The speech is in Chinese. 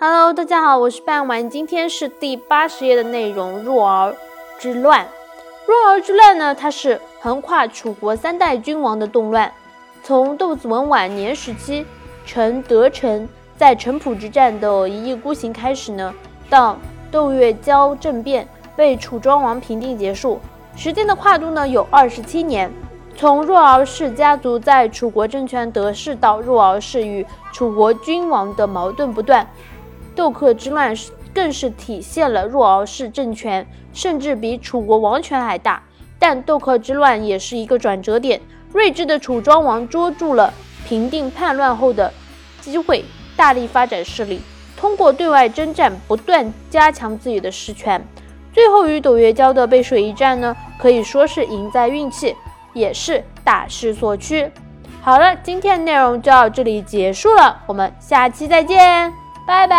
Hello，大家好，我是半碗。今天是第八十页的内容。若敖之乱，若敖之乱呢，它是横跨楚国三代君王的动乱。从窦子文晚年时期，陈德成在陈濮之战的一意孤行开始呢，到窦月娇政变被楚庄王平定结束，时间的跨度呢有二十七年。从若敖氏家族在楚国政权得势到若敖氏与楚国君王的矛盾不断。窦克之乱更是体现了若敖氏政权甚至比楚国王权还大，但窦克之乱也是一个转折点。睿智的楚庄王捉住了平定叛乱后的机会，大力发展势力，通过对外征战不断加强自己的实权。最后与窦月娇的背水一战呢，可以说是赢在运气，也是大势所趋。好了，今天的内容就到这里结束了，我们下期再见。拜拜。